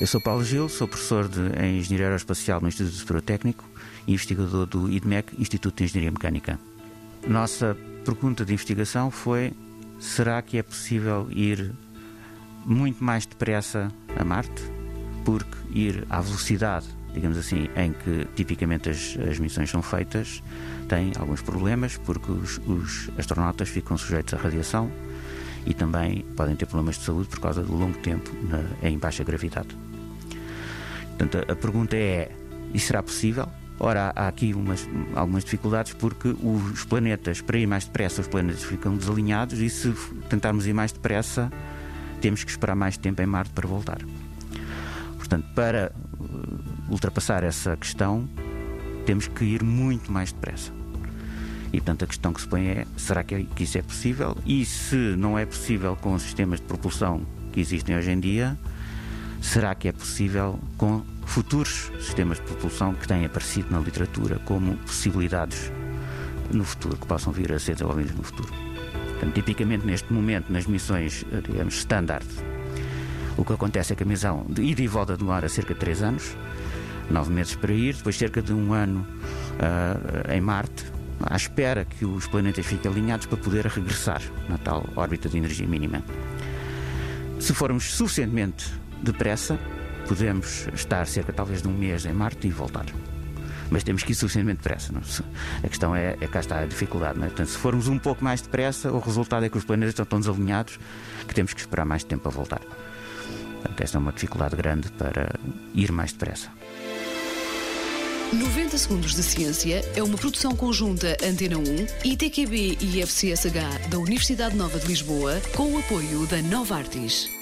Eu sou Paulo Gil, sou professor de, em Engenharia Aeroespacial no Instituto Superior Técnico e investigador do IDMEC, Instituto de Engenharia Mecânica. Nossa pergunta de investigação foi: será que é possível ir muito mais depressa a Marte? Porque ir à velocidade, digamos assim, em que tipicamente as, as missões são feitas, tem alguns problemas, porque os, os astronautas ficam sujeitos à radiação e também podem ter problemas de saúde por causa do longo tempo na, em baixa gravidade. Portanto, a, pergunta é: e será possível? Ora, há aqui umas, algumas dificuldades porque os planetas, para ir mais depressa, os planetas ficam desalinhados e se tentarmos ir mais depressa, temos que esperar mais tempo em Marte para voltar. Portanto, para uh, ultrapassar essa questão, temos que ir muito mais depressa. E, portanto, a questão que se põe é: será que, é, que isso é possível? E se não é possível com os sistemas de propulsão que existem hoje em dia, será que é possível com futuros sistemas de propulsão que têm aparecido na literatura como possibilidades no futuro, que possam vir a ser desenvolvidas no futuro. Portanto, tipicamente neste momento, nas missões, digamos, standard, o que acontece é que a missão de ida e volta demora cerca de 3 anos, 9 meses para ir, depois cerca de um ano uh, em Marte, à espera que os planetas fiquem alinhados para poder regressar na tal órbita de energia mínima. Se formos suficientemente depressa, podemos estar cerca talvez de um mês em Marte e voltar. Mas temos que ir suficientemente depressa. Não? A questão é, é cá está a dificuldade. Não é? Portanto, se formos um pouco mais depressa, o resultado é que os planetas estão tão desalinhados que temos que esperar mais tempo a voltar. Portanto, esta é uma dificuldade grande para ir mais depressa. 90 Segundos de Ciência é uma produção conjunta Antena 1, ITQB e FCSH da Universidade Nova de Lisboa, com o apoio da Nova Artis.